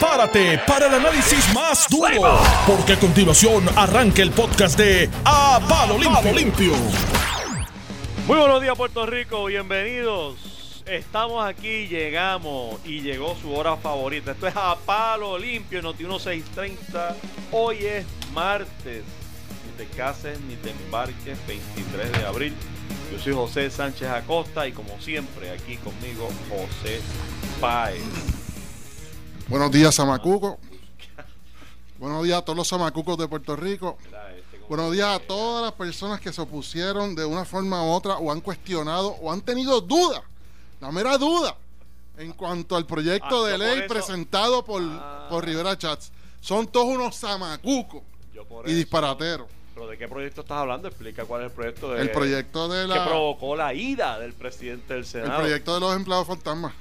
prepárate para el análisis más duro, porque a continuación arranca el podcast de A Palo Limpio. Muy buenos días Puerto Rico, bienvenidos. Estamos aquí, llegamos y llegó su hora favorita. Esto es A Palo Limpio, Noti 1630. Hoy es martes. Ni te cases ni te embarques, 23 de abril. Yo soy José Sánchez Acosta y como siempre aquí conmigo José Páez. Buenos días, Samacuco. Buenos días a todos los Samacucos de Puerto Rico. Buenos días a todas las personas que se opusieron de una forma u otra o han cuestionado o han tenido duda, la mera duda, en cuanto al proyecto Ah, de por ley presentado por, Ah. por Rivera Chats. Son todos unos Samacucos y disparateros. ¿Pero de qué proyecto estás hablando? Explica cuál es el proyecto de... El proyecto de que la provocó la ida del presidente del el Senado. proyecto de los empleados fantasmas.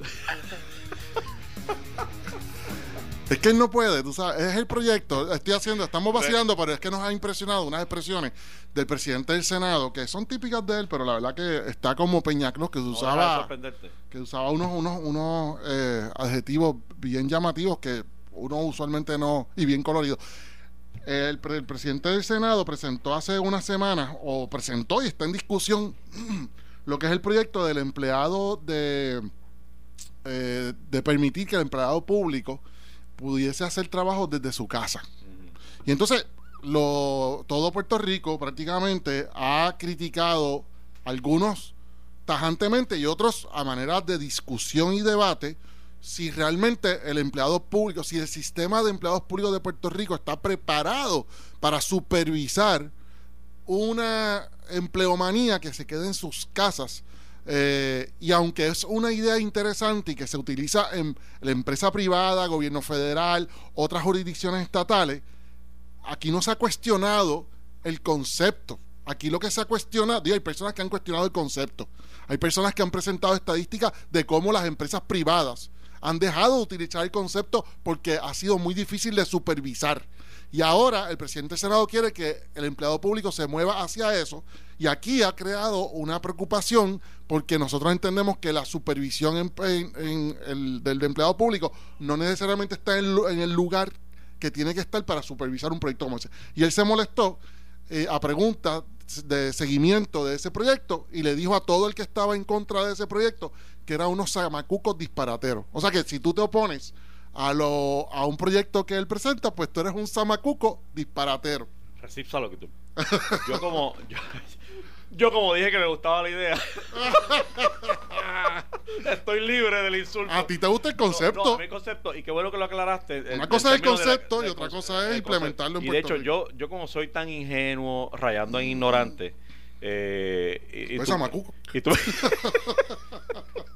Es que él no puede, tú sabes, es el proyecto, estoy haciendo, estamos vacilando, pero es que nos ha impresionado unas expresiones del presidente del Senado que son típicas de él, pero la verdad que está como Peñaclos que usaba que usaba unos unos unos eh, adjetivos bien llamativos que uno usualmente no y bien coloridos. El presidente del Senado presentó hace unas semanas o presentó y está en discusión lo que es el proyecto del empleado de eh, de permitir que el empleado público pudiese hacer trabajo desde su casa. Y entonces, lo, todo Puerto Rico prácticamente ha criticado algunos tajantemente y otros a manera de discusión y debate si realmente el empleado público, si el sistema de empleados públicos de Puerto Rico está preparado para supervisar una empleomanía que se quede en sus casas. Eh, y aunque es una idea interesante y que se utiliza en la empresa privada, gobierno federal, otras jurisdicciones estatales, aquí no se ha cuestionado el concepto. Aquí lo que se ha cuestionado, digo, hay personas que han cuestionado el concepto. Hay personas que han presentado estadísticas de cómo las empresas privadas han dejado de utilizar el concepto porque ha sido muy difícil de supervisar. Y ahora el presidente del Senado quiere que el empleado público se mueva hacia eso. Y aquí ha creado una preocupación porque nosotros entendemos que la supervisión en- en- en el- del empleado público no necesariamente está en, el lugar que tiene que estar para supervisar un proyecto como ese. Y él se molestó eh, a preguntas de seguimiento de ese proyecto y le dijo a todo el que estaba en contra de ese proyecto que eran unos samacucos disparateros. O sea que si tú te opones a, lo, a un proyecto que él presenta, pues tú eres un samacuco disparatero. Recipsa lo que tú. Yo como. Yo, yo como dije que me gustaba la idea. Estoy libre del insulto. ¿A ti te gusta el concepto? No, a mí el concepto. Y qué bueno que lo aclaraste. Una el cosa es el la- concepto y otra cosa es implementarlo en. Y de Puerto hecho, yo, yo como soy tan ingenuo, rayando en ignorante. Eh, y, y Pues tú- y tú-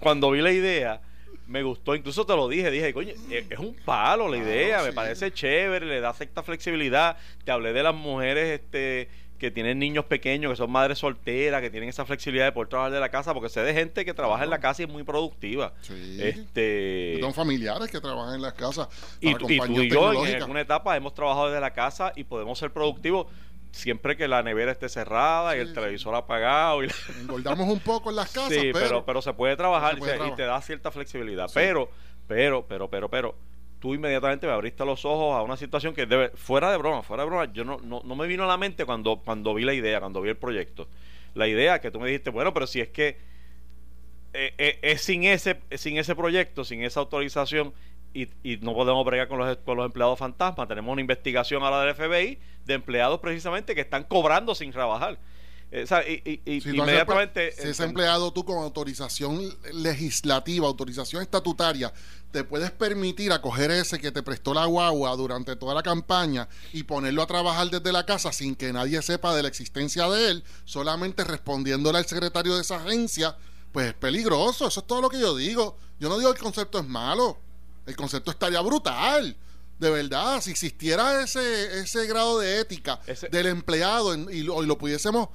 cuando vi la idea, me gustó, incluso te lo dije, dije, coño, es es un palo la idea, me sí. parece chévere, le da cierta flexibilidad. Te hablé de las mujeres este que tienen niños pequeños, que son madres solteras, que tienen esa flexibilidad de poder trabajar de la casa, porque sé de gente que trabaja en la casa y es muy productiva. Sí. Este Yo tengo familiares que trabajan en las casas y, tú- y tú compañías y yo en alguna etapa hemos trabajado desde la casa y podemos ser productivos siempre que la nevera esté cerrada y el televisor apagado y la- Engordamos un poco en las casas, sí, pero, pero, pero se puede trabajar se puede y, te da cierta flexibilidad. Sí. Pero, pero, pero, pero, pero, tú inmediatamente me abriste los ojos a una situación que debe, fuera de broma, fuera de broma, yo no, no, no me vino a la mente cuando, cuando vi la idea, cuando vi el proyecto. La idea que tú me dijiste, bueno, pero si es que eh, eh, es sin ese, sin ese proyecto, sin esa autorización, y, no podemos bregar con los, con los empleados fantasmas. Tenemos una investigación ahora del FBI de empleados precisamente que están cobrando sin trabajar. Eh, y, y- y Si inmediatamente. si ese enten- empleado tú con autorización legislativa, autorización estatutaria, te puedes permitir acoger ese que te prestó la guagua durante toda la campaña y ponerlo a trabajar desde la casa sin que nadie sepa de la existencia de él, solamente respondiéndole al secretario de esa agencia, pues es peligroso. Eso es todo lo que yo digo. Yo no digo que el concepto es malo. El concepto estaría brutal. De verdad, si existiera ese, ese grado de ética Ese- del empleado en- y, lo, y lo pudiésemos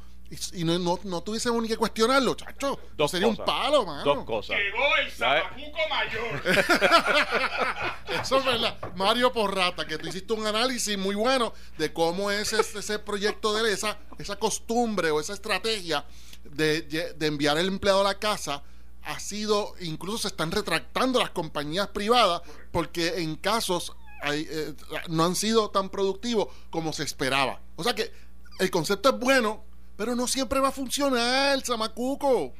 y, no, no, no tuviésemos ni que cuestionarlo, chacho. Dos sería un cosas. palo, mano. Dos cosas. Llegó el. Zapacuco mayor. Eso es verdad. Mario Porrata, que tú hiciste un análisis muy bueno de cómo es ese, ese proyecto de esa, esa costumbre o esa estrategia de, de enviar el empleado a la casa ha sido, incluso se están retractando las compañías privadas porque en casos hay, eh, no han sido tan productivos como se esperaba. O sea que el concepto es bueno, pero no siempre va a funcionar, el Samacuco.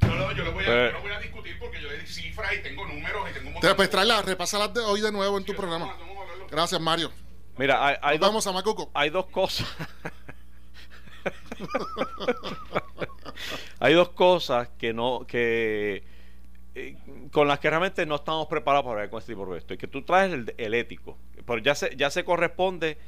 No, no, yo lo voy a, yo lo voy a discutir porque yo le di cifras y tengo números y tengo un Te montón pues tráela, repásalas de hoy de nuevo en tu programa. Vamos a. Gracias, Mario. Mira, hay, hay Nos dos, vamos, Samacuco. hay dos cosas. hay dos cosas que no que eh, con las que realmente no estamos preparados para ver con este tipo de proyectos. Y que tú traes el, el ético, pero ya se ya se corresponde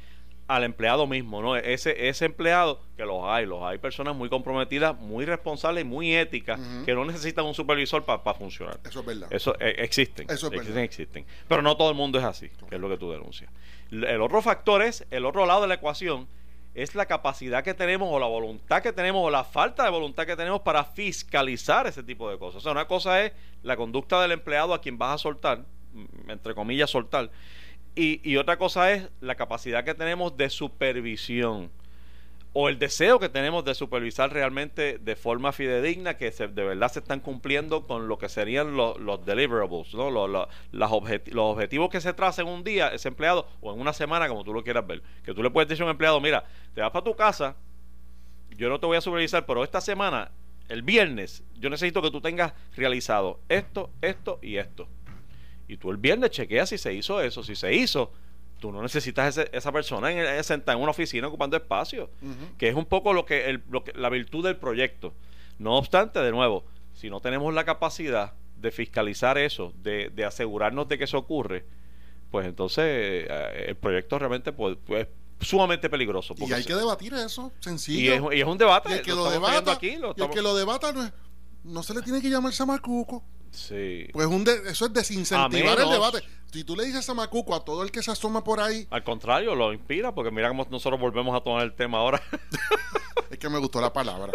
al empleado mismo, ¿no? Ese ese empleado que los hay, los hay personas muy comprometidas, muy responsables y muy éticas que no necesitan un supervisor para funcionar. Eso es verdad. Eso eh, existen. Eso es existen, verdad. existen. Pero no todo el mundo es así, que es lo que tú denuncias. El otro factor es, el otro lado de la ecuación, es la capacidad que tenemos o la voluntad que tenemos o la falta de voluntad que tenemos para fiscalizar ese tipo de cosas. O sea, una cosa es la conducta del empleado a quien vas a soltar, entre comillas, soltar. Y, y otra cosa es la capacidad que tenemos de supervisión o el deseo que tenemos de supervisar realmente de forma fidedigna que se- de verdad se están cumpliendo con lo que serían los, deliverables, ¿no? Los, los- objetivos que se traza un día ese empleado o en una semana, como tú lo quieras ver. Que tú le puedes decir a un empleado, mira, te vas para tu casa, yo no te voy a supervisar, pero esta semana, el viernes, yo necesito que tú tengas realizado esto, esto y esto. Y tú el viernes chequeas si se hizo eso. Si se hizo, tú no necesitas ese- esa persona en, en- sentada en una oficina ocupando espacio que es un poco lo que, el- lo que- la virtud del proyecto. No obstante, de nuevo, si no tenemos la capacidad de fiscalizar eso, de, de asegurarnos de que eso ocurre, pues entonces eh, el proyecto realmente pues, pues, es sumamente peligroso. Y hay se- que debatir eso, y sencillo. es, y es un debate. Y el que lo debata, aquí, lo y el que lo debata no, es- no se le tiene que llamar Samacuco. Sí. Pues un de- eso es desincentivar A el debate. Si tú le dices Samacuco a todo el que se asoma por ahí, Al contrario, lo inspira, porque mira cómo nosotros volvemos a tomar el tema ahora. es que me gustó la palabra.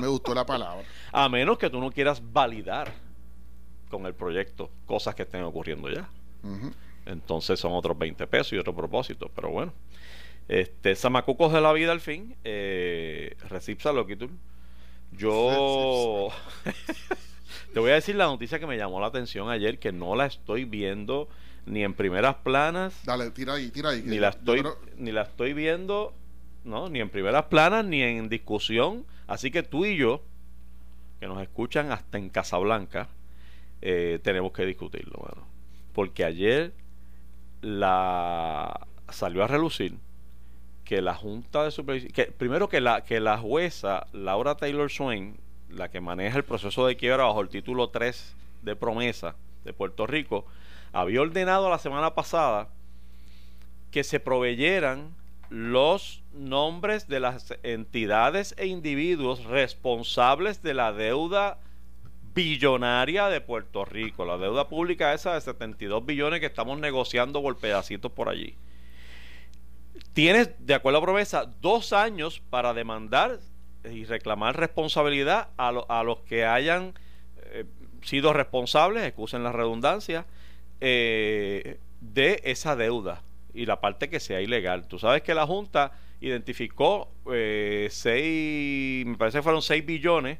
me gustó la palabra. a menos que tú no quieras validar con el proyecto cosas que estén ocurriendo ya. Entonces son otros 20 pesos y otro propósito. Pero bueno. Este, Samacucos de la vida al fin. Eh, Recipsa Loquitur. Yo. Te voy a decir la noticia que me llamó la atención ayer, que no la estoy viendo ni en primeras planas, Dale, tira ahí, tira ahí. ni la estoy, creo- ni la estoy viendo, no, ni en primeras planas, ni en discusión. Así que tú y yo, que nos escuchan hasta en Casablanca, eh, tenemos que discutirlo, mano. Porque ayer la salió a relucir que la Junta de Supervisión, que primero que la que la jueza Laura Taylor Swain, la que maneja el proceso de quiebra bajo el título 3 de promesa de Puerto Rico, había ordenado la semana pasada que se proveyeran los nombres de las entidades e individuos responsables de la deuda billonaria de Puerto Rico, la deuda pública esa de 72 billones que estamos negociando por pedacitos por allí. Tienes, de acuerdo a promesa, dos años para demandar y reclamar responsabilidad a, lo- a los que hayan eh, sido responsables, excusen la redundancia, eh, de esa deuda y la parte que sea ilegal. Tú sabes que la Junta identificó eh, seis, me parece que fueron 6 billones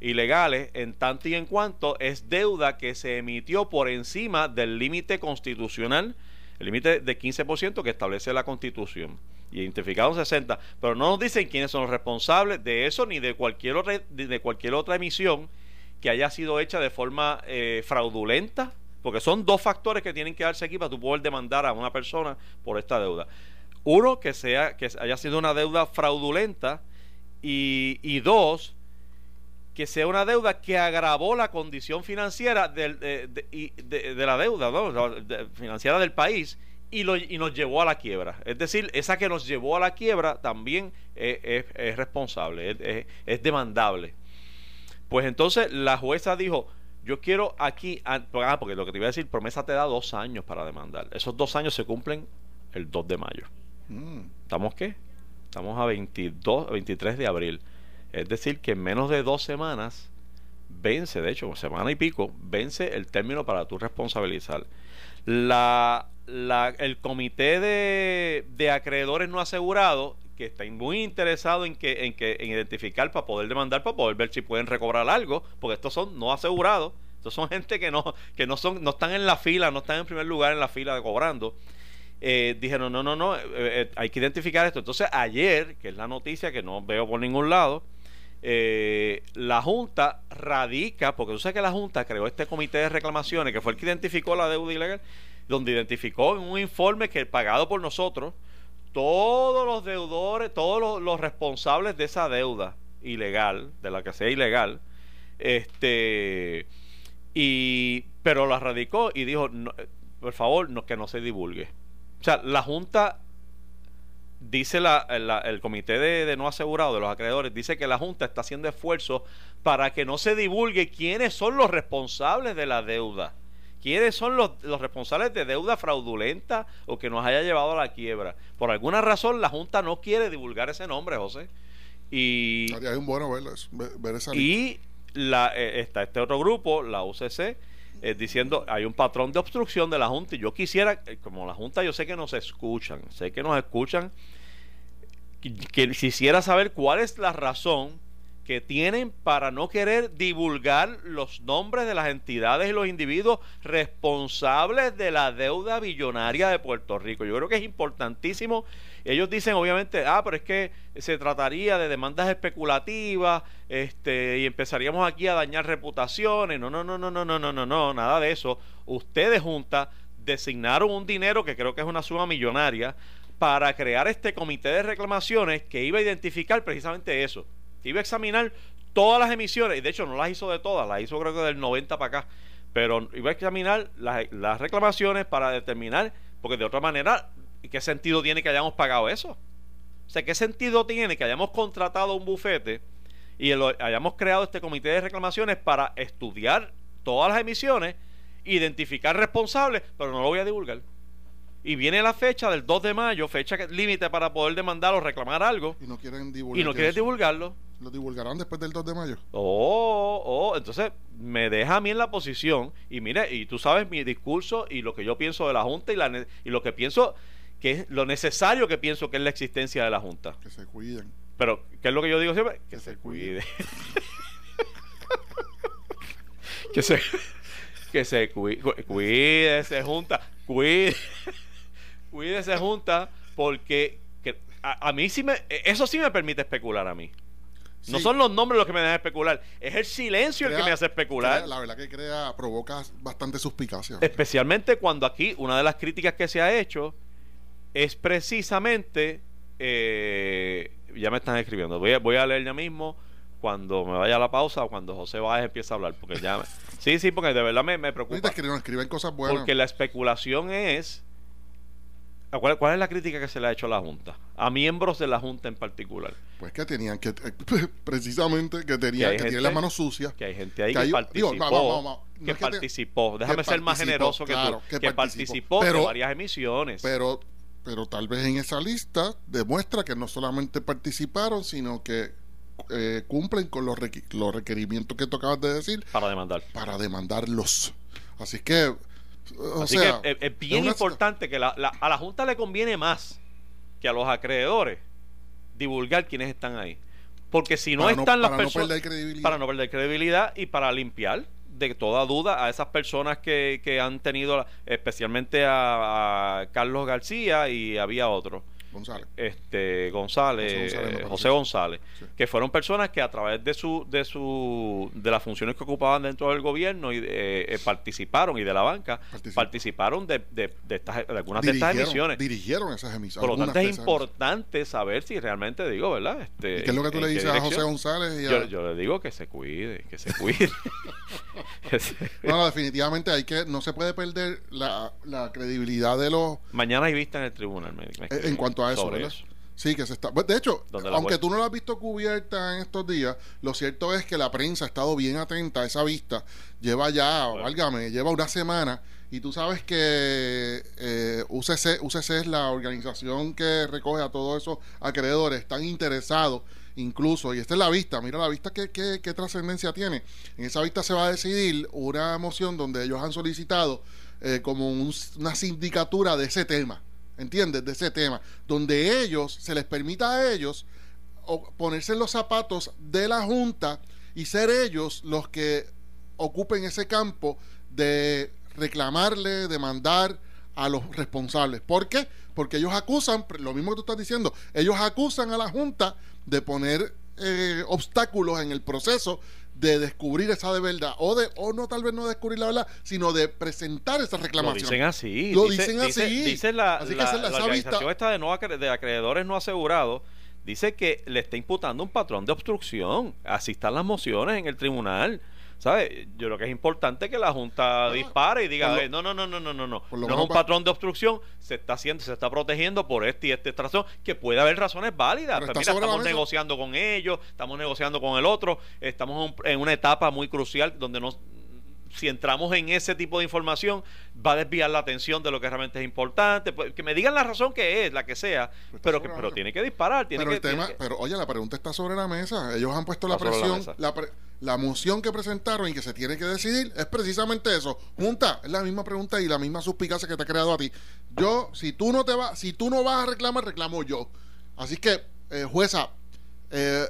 ilegales en tanto y en cuanto es deuda que se emitió por encima del límite constitucional, el límite de 15% que establece la Constitución. Y identificaron 60, pero no nos dicen quiénes son los responsables de eso ni de cualquier otra, de cualquier otra emisión que haya sido hecha de forma eh, fraudulenta, porque son dos factores que tienen que darse aquí para tú poder demandar a una persona por esta deuda. Uno, que sea que haya sido una deuda fraudulenta y dos, que sea una deuda que agravó la condición financiera del- de, de- y de- de la deuda ¿no? Financiera del país y, lo, y nos llevó a la quiebra. Es decir, esa que nos llevó a la quiebra también es, es- es responsable, es- demandable. Pues entonces la jueza dijo, yo quiero aquí, ah, ah, porque lo que te iba a decir, promesa te da dos años para demandar. Esos dos años se cumplen el 2 de mayo. Mm. ¿Estamos qué? Estamos a 22, 23 de abril. Es decir, que en menos de dos semanas vence, de hecho, semana y pico, vence el término para tu responsabilizar. La, el comité de, de acreedores no asegurados, que está muy interesado en que, en que en identificar para poder demandar, para poder ver si pueden recobrar algo, porque estos son no asegurados, estos son gente que no, que no son, no están en la fila, no están en primer lugar en la fila de cobrando. Eh, dijeron, no, no, no, eh, eh, hay que identificar esto. Entonces, ayer, que es la noticia que no veo por ningún lado, eh, la Junta radica, porque tú sabes que la Junta creó este comité de reclamaciones, que fue el que identificó la deuda ilegal, donde identificó en un informe que pagado por nosotros, todos los deudores, todos los, responsables de esa deuda ilegal, de la que sea ilegal, este y pero la radicó y dijo por favor no, que no se divulgue o sea la junta dice la, la- el comité de, de no asegurado de los acreedores dice que la junta está haciendo esfuerzos para que no se divulgue quiénes son los responsables de la deuda. Quiénes son los, los responsables de deuda fraudulenta o que nos haya llevado a la quiebra por alguna razón la junta no quiere divulgar ese nombre José. Y Hay un bueno ver, ver esa y la, eh, está este otro grupo, la UCC, eh, diciendo hay un patrón de obstrucción de la Junta. Y yo quisiera, eh, como la Junta, yo sé que nos escuchan, sé que nos escuchan, que, quisiera saber cuál es la razón que tienen para no querer divulgar los nombres de las entidades y los individuos responsables de la deuda billonaria de Puerto Rico. Yo creo que es importantísimo. Ellos dicen, obviamente, ah, pero es que se trataría de demandas especulativas, este, y empezaríamos aquí a dañar reputaciones. No, no, no, no, no, no, no, no, no, nada de eso. Ustedes, Junta, designaron un dinero que creo que es una suma millonaria para crear este comité de reclamaciones que iba a identificar precisamente eso. Iba a examinar todas las emisiones, y de hecho no las hizo de todas, las hizo creo que del 90 para acá, pero iba a examinar las, reclamaciones para determinar, porque de otra manera, ¿qué sentido tiene que hayamos pagado eso? O sea, ¿qué sentido tiene que hayamos contratado un bufete y hayamos creado este comité de reclamaciones para estudiar todas las emisiones, identificar responsables, pero no lo voy a divulgar? Y viene la fecha del 2 de mayo, fecha límite para poder demandar o reclamar algo, Y no quieren divulgar. y no quieres eso. divulgarlo. Lo divulgarán después del 2 de mayo. Oh, oh, entonces me deja a mí en la posición y mire, y tú sabes mi discurso y lo que yo pienso de la Junta y, la, y lo que pienso que es lo necesario que pienso que es la existencia de la Junta. Que se cuiden. Pero, ¿qué es lo que yo digo siempre? Que, Que se, se cuide. que se que se cuide, cuídese junta, cuide, cuídese junta porque que, a, a mí sí me eso sí me permite especular a mí. No son los nombres los que me dejan especular, es el silencio el que me hace especular. crea- la verdad que crea, provoca bastante suspicacia. Especialmente cuando aquí una de las críticas que se ha hecho es precisamente. eh, ya me están escribiendo. Voy a, voy a leer ya mismo cuando me vaya a la pausa o cuando José Báez empiece a hablar. Porque ya. me- sí, sí, porque de verdad me, me preocupa. escriben, escriben cosas buenas. Porque la especulación es. ¿Cuál, cuál es la crítica que se le ha hecho a la Junta? A miembros de la Junta en particular. Pues que tenían que, precisamente, que tenían hay que, tienen las manos sucias. Que hay gente ahí Que que, hay- participó. digo. No que es que te- participó. Déjame que ser más generoso que claro, tú. que Que, participó. Pero- de varias emisiones. Pero, pero tal vez en esa lista demuestra que no solamente participaron, sino que eh, cumplen con los, requi- los requerimientos que tú acabas de decir para demandar. para demandarlos. Así que, o Así sea, que es, es bien importante que la- la- a la Junta le conviene más que a los acreedores divulgar quiénes están ahí. Porque si no para están las para personas... no para no perder credibilidad y para limpiar de toda duda a esas personas que, que han tenido, especialmente a, a Carlos García y había otro. González. este González, José González, eh, parece. José González, Sí. que fueron personas que a través de su de su de las funciones que ocupaban dentro del gobierno y eh, eh, participaron y de la banca participaron de, de, de estas de algunas de estas emisiones. Dirigieron esas emisiones. Por lo tanto es importante saber si realmente digo, ¿verdad? Este, ¿Y qué es lo que tú le dices a José. González? Y a- Yo, yo le digo que se cuide, que se cuide. Bueno, definitivamente hay que no se puede perder la, la credibilidad de los Mañana hay vista en el tribunal. me- me en cuanto a eso, ¿verdad? Sí, que se está. pues, De hecho, aunque tú no la has visto cubierta en estos días, lo cierto es que la prensa ha estado bien atenta a esa vista. Lleva ya, Bueno. válgame, lleva una semana. Y tú sabes que eh, UCC, UCC es la organización que recoge a todos esos acreedores. Están interesados incluso, y esta es la vista, mira la vista qué, qué, qué trascendencia tiene. En esa vista se va a decidir una moción donde ellos han solicitado eh, como un- una sindicatura de ese tema ¿entiendes? De ese tema, donde ellos, se les permita a ellos ponerse en los zapatos de la Junta y ser ellos los que ocupen ese campo de reclamarle, demandar a los responsables. ¿Por qué? Porque ellos acusan, lo mismo que tú estás diciendo, ellos acusan a la Junta de poner eh, obstáculos en el proceso de descubrir esa de verdad o de o no tal vez no descubrir la verdad sino de presentar esa reclamación lo dicen así lo dicen así. dice, la, la, organización esta de, no, de acreedores no asegurados dice que le está imputando un patrón de obstrucción. Así están las mociones en el tribunal ¿sabes? Yo creo que es importante que la Junta dispare y diga, no, no, no, no, no, no, no. No es un patrón de obstrucción, se está haciendo, se está protegiendo por este y este razón, que puede haber razones válidas. Pero pues estamos negociando con ellos, estamos negociando con el otro, estamos en una etapa muy crucial donde no si entramos en ese tipo de información, va a desviar la atención de lo que realmente es importante. Pues, que me digan la razón que es, la que sea, pero, que, pero tiene que disparar. Tiene pero, que, el tema, pero oye, la pregunta está sobre la mesa. Ellos han puesto la presión. La, la moción que presentaron y que se tiene que decidir es precisamente eso. Junta, es la misma pregunta y la misma suspicacia que te ha creado a ti. Yo, si tú no te vas, si tú no vas a reclamar, reclamo yo. Así que, eh, jueza, eh,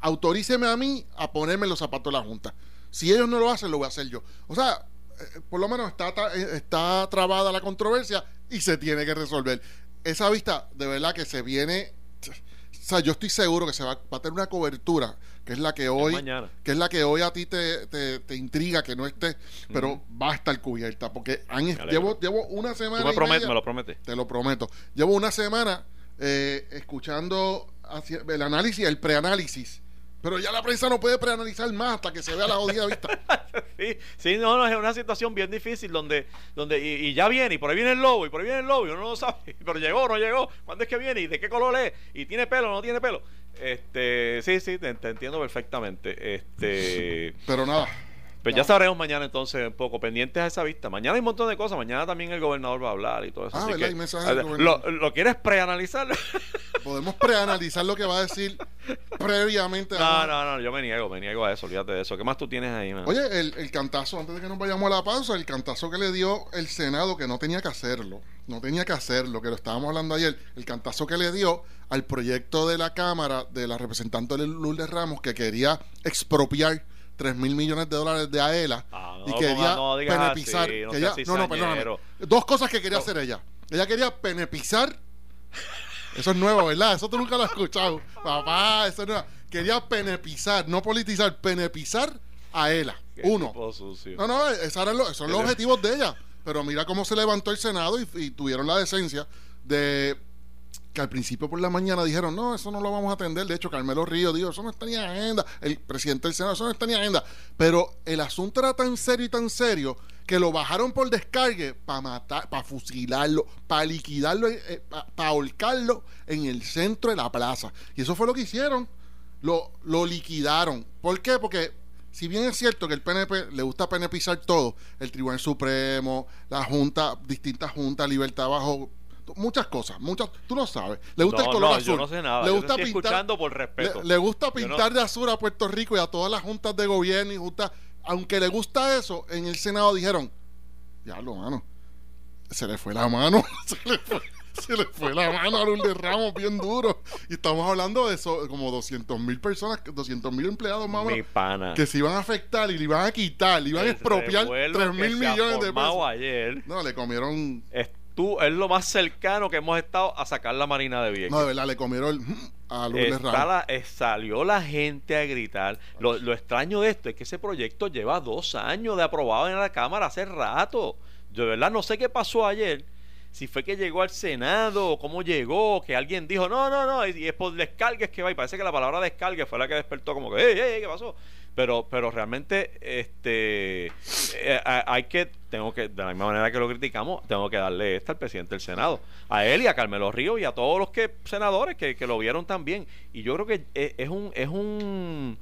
autoríceme a mí a ponerme los zapatos de la Junta. Si ellos no lo hacen, lo voy a hacer yo. O sea, eh, por lo menos está, está trabada la controversia y se tiene que resolver. Esa vista, de verdad que se viene o sea, yo estoy seguro que se va, a tener una cobertura, que es la que hoy, que es la que hoy a ti te, te, intriga que no esté, pero va a estar cubierta, porque han, llevo, llevo una semana. Tú me, prometes, me lo prometes. Te lo prometo. Llevo una semana eh, escuchando el análisis, el preanálisis pero ya la prensa no puede preanalizar más hasta que se vea la jodida vista. sí, sí, no, no, es una situación bien difícil donde, donde y, ya viene, y por ahí viene el lobo, y por ahí viene el lobo, y uno no sabe, pero llegó no llegó, cuándo es que viene, y de qué color es, y tiene pelo o no tiene pelo. Este, sí, sí, te entiendo perfectamente. Este, pero nada, pues ya sabremos mañana entonces un poco pendientes a esa vista. Mañana hay un montón de cosas. Mañana también el gobernador va a hablar y todo eso. Ah, ¿verdad? Que, ¿lo, ¿lo, quieres preanalizar? Podemos preanalizar lo que va a decir previamente. No, no, no. Yo me niego, me niego a eso. Olvídate de eso. ¿Qué más tú tienes ahí, Oye, el, el cantazo, antes de que nos vayamos a la pausa, el cantazo que le dio el Senado, que no tenía que hacerlo. No tenía que hacerlo, que lo estábamos hablando ayer. El cantazo que le dio al proyecto de la Cámara de la representante Lourdes Ramos, que quería expropiar 3 mil millones de dólares de AELA ah, y quería no, penepizar. no, no, perdóname. Dos cosas que quería hacer ella. Ella quería penepizar. Eso es nuevo, ¿verdad? Eso tú nunca lo has escuchado. Papá, eso es nuevo. Quería penepizar, no politizar, penepizar a ELA. Uno. No, no, esos, eran los, son los objetivos de ella. Pero mira cómo se levantó el Senado y tuvieron la decencia de que al principio por la mañana dijeron, no, eso no lo vamos a atender. De hecho, Carmelo Río dijo, eso no está ni en agenda. El presidente del Senado, eso no está ni en agenda. Pero el asunto era tan serio y tan serio que lo bajaron por descargue para matar, para fusilarlo, para liquidarlo, eh, eh, para ahorcarlo en el centro de la plaza. Y eso fue lo que hicieron. Lo, lo liquidaron. ¿Por qué? Porque si bien es cierto que el PNP le gusta penepizar todo, el Tribunal Supremo, la Junta, distintas juntas, libertad bajo muchas cosas, muchas, tú no sabes. Le gusta el color azul. Yo no sé nada. Le gusta pintar, escuchando por respeto. Le, gusta pintar de azul a Puerto Rico y a todas las juntas de gobierno y juntas, aunque le gusta eso, en el Senado dijeron, lo mano, se le fue la mano, se le fue, se le fue la mano a Lourdes Ramos bien duro. Y estamos hablando de eso, como 200 mil personas, 200 mil empleados más o menos, que se iban a afectar y le iban a quitar, le iban a expropiar 3 mil millones de pesos. Ayer. No, le comieron tú es lo más cercano que hemos estado a sacar la Marina de Vieques. No, de verdad, le comieron a Lourdes Ramos. Eh, salió la gente a gritar. Lo, lo, extraño de esto es que ese proyecto lleva dos años de aprobado en la Cámara hace rato. Yo de verdad no sé qué pasó ayer. Si fue que llegó al Senado o cómo llegó, que alguien dijo, no, no, no, y es por descargues que va. Y parece que la palabra descargue fue la que despertó como que, ¡ey, ey, qué pasó! Pero pero realmente este eh, hay que tengo que de la misma manera que lo criticamos tengo que darle esta al presidente del senado a él y a Carmelo Río y a todos los que senadores que, que lo vieron también. Y yo creo que es, un es un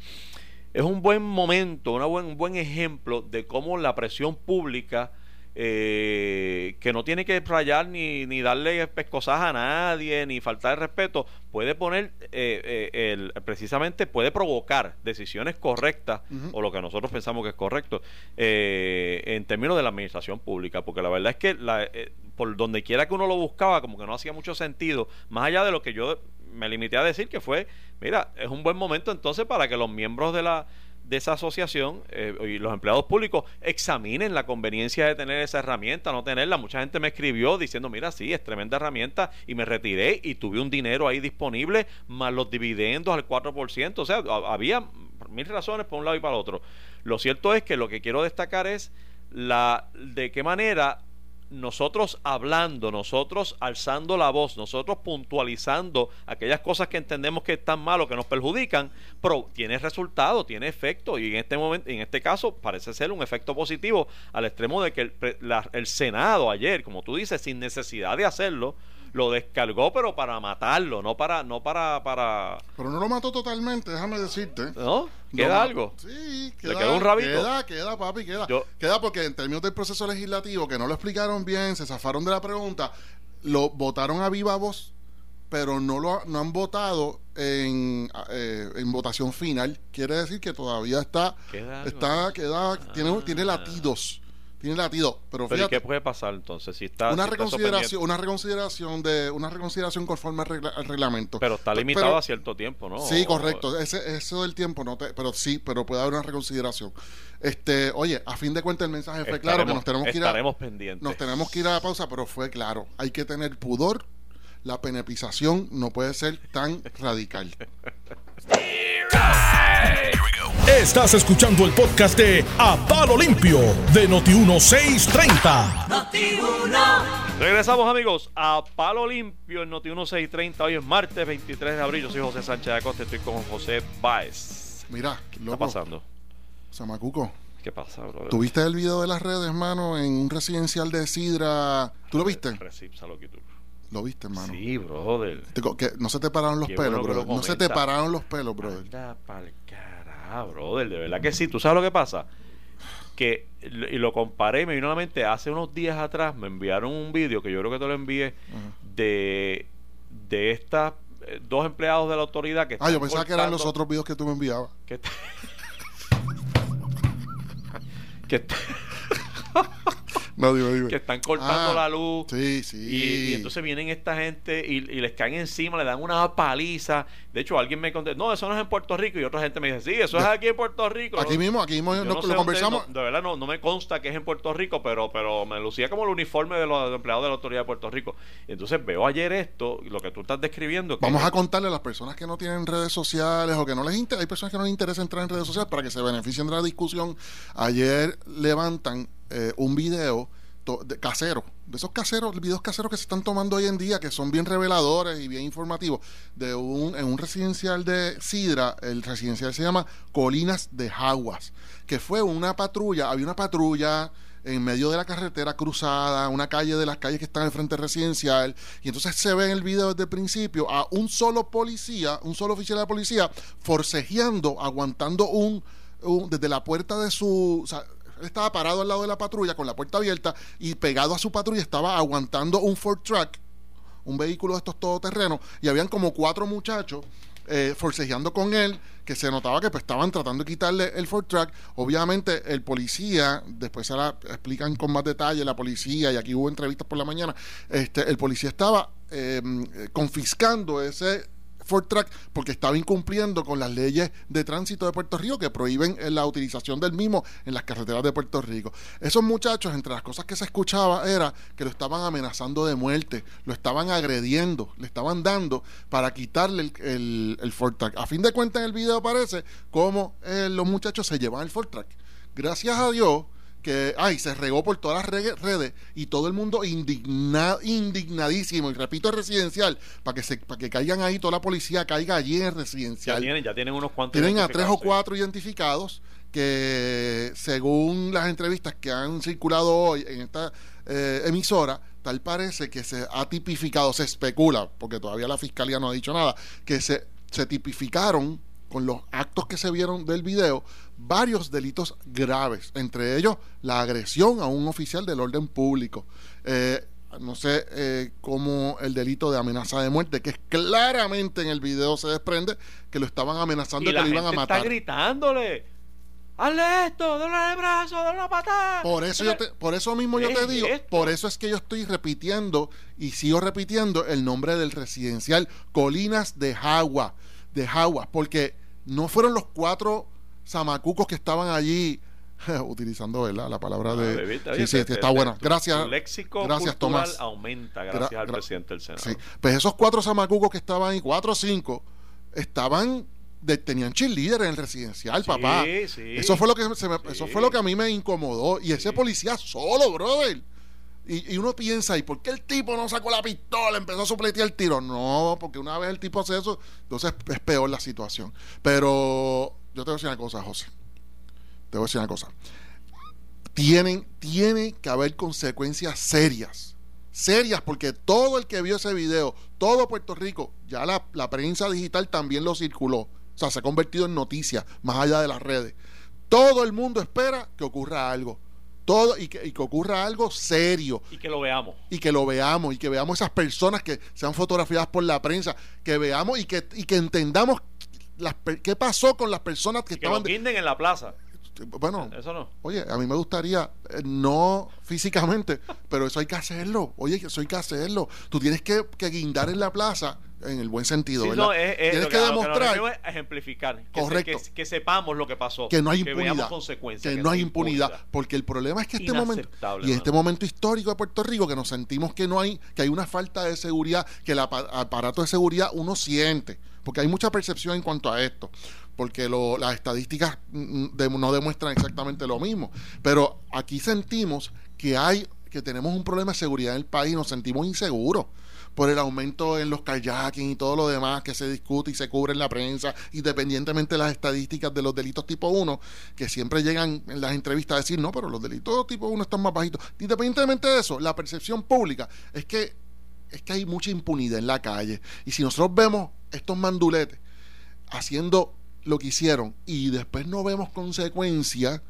es un buen momento una buen, un buen ejemplo de cómo la presión pública eh, que no tiene que rayar ni, ni darle pescosas a nadie, ni faltar de respeto, puede poner, eh, eh, el, precisamente puede provocar decisiones correctas, o lo que nosotros pensamos que es correcto, en términos de la administración pública, porque la verdad es que la, por donde quiera que uno lo buscaba, como que no hacía mucho sentido, más allá de lo que yo me limité a decir, que fue, mira, es un buen momento entonces para que los miembros de la de esa asociación eh, y los empleados públicos examinen la conveniencia de tener esa herramienta, no tenerla. Mucha gente me escribió diciendo, mira, sí, es tremenda herramienta y me retiré y tuve un dinero ahí disponible, más los dividendos al 4%. O sea, había mil razones por un lado y para el otro. Lo cierto es que lo que quiero destacar es la de qué manera nosotros hablando, nosotros alzando la voz, nosotros puntualizando aquellas cosas que entendemos que están mal o que nos perjudican, pero tiene resultado, tiene efecto. Y en este momento, en este caso parece ser un efecto positivo al extremo de que el, el Senado ayer, como tú dices, sin necesidad de hacerlo, lo descargó, pero para matarlo, no para, no para, para. Pero no lo mató totalmente, déjame decirte. ¿No? ¿Queda algo? Sí, queda. ¿Le un rabito? Queda, queda, papi, queda. Queda porque en términos del proceso legislativo, que no lo explicaron bien, se zafaron de la pregunta, lo votaron a viva voz, pero no lo no han votado en, eh, en votación final. Quiere decir que todavía está. Queda está, queda, tiene, tiene ah. latidos tiene latido. Pero, fíjate, qué puede pasar entonces? Si está, una reconsideración, una reconsideración de una reconsideración conforme al, reglamento. Pero está limitado a cierto tiempo, ¿no? Sí, correcto. Ese, eso del tiempo no te, pero sí, pero puede haber una reconsideración. Este, oye, a fin de cuentas el mensaje fue claro que nos tenemos que ir a, pendientes. Nos tenemos que ir a la pausa, pero fue claro. Hay que tener pudor. La penepización no puede ser tan radical. Estás escuchando el podcast de A Palo Limpio de Noti1630. Regresamos amigos a Palo Limpio en Noti1630. Hoy es martes 23 de abril. Yo soy José Sánchez de Acosta. Estoy con José Báez. Mira, ¿qué está pasando? Samacuco. ¿Qué pasa, bro? ¿Tuviste el video de las redes, hermano, en un residencial de Sidra? ¿Tú lo viste? ¿Lo viste, hermano? Sí, brother. que no se te pararon los pelos, bro. No se te pararon los pelos, brother. Anda pa'l carajo, brother. De verdad que sí. ¿Tú sabes lo que pasa? Que, y lo comparé y me vino a la mente, hace unos días atrás me enviaron un vídeo que yo creo que te lo envié de, de estas eh, dos empleados de la autoridad que Ah, yo pensaba que eran los otros videos que tú me enviabas. Que, que Que están cortando ah, la luz. Sí, sí. Y, entonces vienen esta gente y, les caen encima, le dan una paliza. De hecho, alguien me contestó, no, eso no es en Puerto Rico. Y otra gente me dice, sí, eso es aquí en Puerto Rico. Aquí mismo, aquí mismo lo, conversamos. de verdad, no, no me consta que es en Puerto Rico, pero, pero me lucía como el uniforme de los empleados de la Autoridad de Puerto Rico. entonces veo ayer esto, lo que tú estás describiendo. Vamos a contarle a las personas que no tienen redes sociales o que no les interesa, hay personas que no les interesa entrar en redes sociales para que se beneficien de la discusión. Ayer levantan eh, un video de, casero, de esos caseros, videos caseros que se están tomando hoy en día, que son bien reveladores y bien informativos, de un, en un residencial de Sidra, el residencial se llama Colinas de Jaguas, que fue una patrulla, había una patrulla en medio de la carretera cruzada, una calle de las calles que están al frente residencial, y entonces se ve en el video desde el principio a un solo policía, un solo oficial de policía, forcejeando, aguantando un, desde la puerta de su estaba parado al lado de la patrulla con la puerta abierta y pegado a su patrulla estaba aguantando un Ford Truck, un vehículo de estos todoterrenos, y habían como cuatro muchachos eh, forcejeando con él, que se notaba que pues, estaban tratando de quitarle el Ford Truck. Obviamente, el policía, después se la explican con más detalle la policía, y aquí hubo entrevistas por la mañana, este, el policía estaba em, confiscando ese Ford Track porque estaba incumpliendo con las leyes de tránsito de Puerto Rico que prohíben la utilización del mismo en las carreteras de Puerto Rico. Esos muchachos, entre las cosas que se escuchaba era que lo estaban amenazando de muerte, lo estaban agrediendo, le estaban dando para quitarle el, el, Ford Track. A fin de cuentas en el video aparece cómo eh, los muchachos se llevan el Ford Track. Gracias a Dios que ay, se regó por todas las redes y todo el mundo indignadísimo, y repito, residencial, para que se, para que caigan ahí, toda la policía caiga allí en residencial. Ya tienen, ya tienen unos cuantos. Tienen a tres o cuatro identificados que según las entrevistas que han circulado hoy en esta eh, emisora, tal parece que se ha tipificado, se especula, porque todavía la fiscalía no ha dicho nada, que se, se tipificaron con los actos que se vieron del video varios delitos graves, entre ellos la agresión a un oficial del orden público. Eh, no sé eh, cómo el delito de amenaza de muerte, que es claramente en el video se desprende que lo estaban amenazando y, que lo iban a matar. Está gritándole. hazle esto, dale el brazo, dale la patada. Por eso, yo te- por eso mismo yo ¿Qué te digo, esto? por eso es que yo estoy repitiendo y sigo repitiendo el nombre del residencial Colinas de Jagua, de Jagua, porque no fueron los cuatro zamacucos que estaban allí utilizando ¿verdad? la palabra Ah, de... está este- buena. Gracias. tu léxico gracias, Tomás. aumenta gracias Gra- al gra- presidente del Senado. Sí, pues esos cuatro zamacucos que estaban ahí, cuatro o cinco, estaban... de- tenían cheerleader en el residencial, papá. sí. Eso fue lo que se me- eso fue lo que a mí me incomodó. Y ese policía solo, brother. Y, uno piensa, ¿y por qué el tipo no sacó la pistola? Empezó a supletear el tiro. No, porque una vez el tipo hace eso, entonces es peor la situación. Pero yo te voy a decir una cosa, José. Te voy a decir una cosa. Tienen, tiene que haber consecuencias serias. Serias, porque todo el que vio ese video, todo Puerto Rico, ya la, la prensa digital también lo circuló. O sea, se ha convertido en noticia, más allá de las redes. Todo el mundo espera que ocurra algo. Todo, y que, y que ocurra algo serio Y que lo veamos. y que lo veamos y que veamos esas personas que sean fotografiadas por la prensa, que veamos y que, y que entendamos las, qué pasó con las personas que Y que lo estaban... de- en la plaza. Bueno, Eso no. oye, a mí me gustaría, eh, no físicamente, pero eso hay que hacerlo. Oye, eso hay que hacerlo. Tú tienes que, que guindar en la plaza, en el buen sentido, Sí, ¿verdad? no, es- es tienes que, a lo demostrar refiero es ejemplificar. Que, Correcto. que, que sepamos lo que pasó. que no hay impunidad. Que no hay impunidad. Porque el problema es que este momento y este mano. momento histórico de Puerto Rico que nos sentimos que no hay, que hay una falta de seguridad, que el apa- aparato de seguridad uno siente, porque hay mucha percepción en cuanto a esto, porque las estadísticas mm, de- no demuestran exactamente lo mismo. Pero aquí sentimos que hay, que tenemos un problema de seguridad en el país, nos sentimos inseguros por el aumento en los kayaking y todo lo demás que se discute y se cubre en la prensa, independientemente de las estadísticas de los delitos tipo 1, que siempre llegan en las entrevistas a decir, no, pero los delitos tipo 1 están más bajitos. Independientemente de eso, la percepción pública es que, es que hay mucha impunidad en la calle. Y si nosotros vemos estos manduletes haciendo lo que hicieron y después no vemos consecuencias,